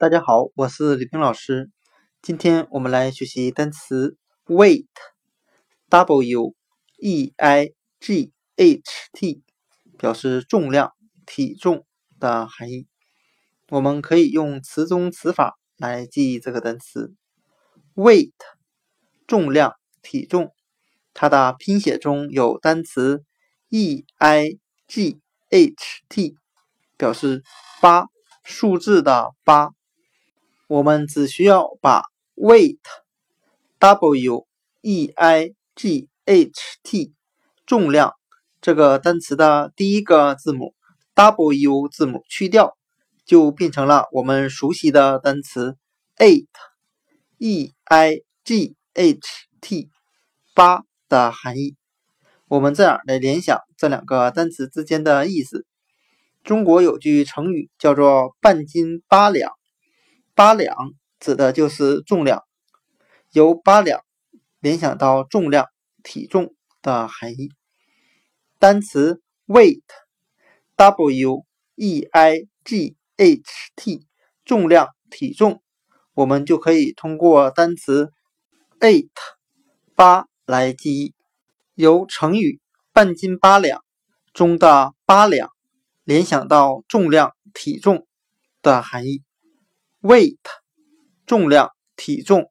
大家好，我是李冰老师。今天我们来学习单词 weight，w e i g h t，表示重量、体重的含义。我们可以用词中词法来记忆这个单词 weight，重量、体重。它的拼写中有单词 e i g h t，表示八，数字的八。我们只需要把 weight，w e i g h t，重量这个单词的第一个字母 w 字母去掉，就变成了我们熟悉的单词 eight，e i g h t，八的含义。我们这样来联想这两个单词之间的意思。中国有句成语叫做“半斤八两”。八两指的就是重量，由八两联想到重量、体重的含义。单词 weight，w e i g h t，重量、体重，我们就可以通过单词 eight 八来记忆。由成语“半斤八两”中的八两联想到重量、体重的含义。Weight 重量、体重。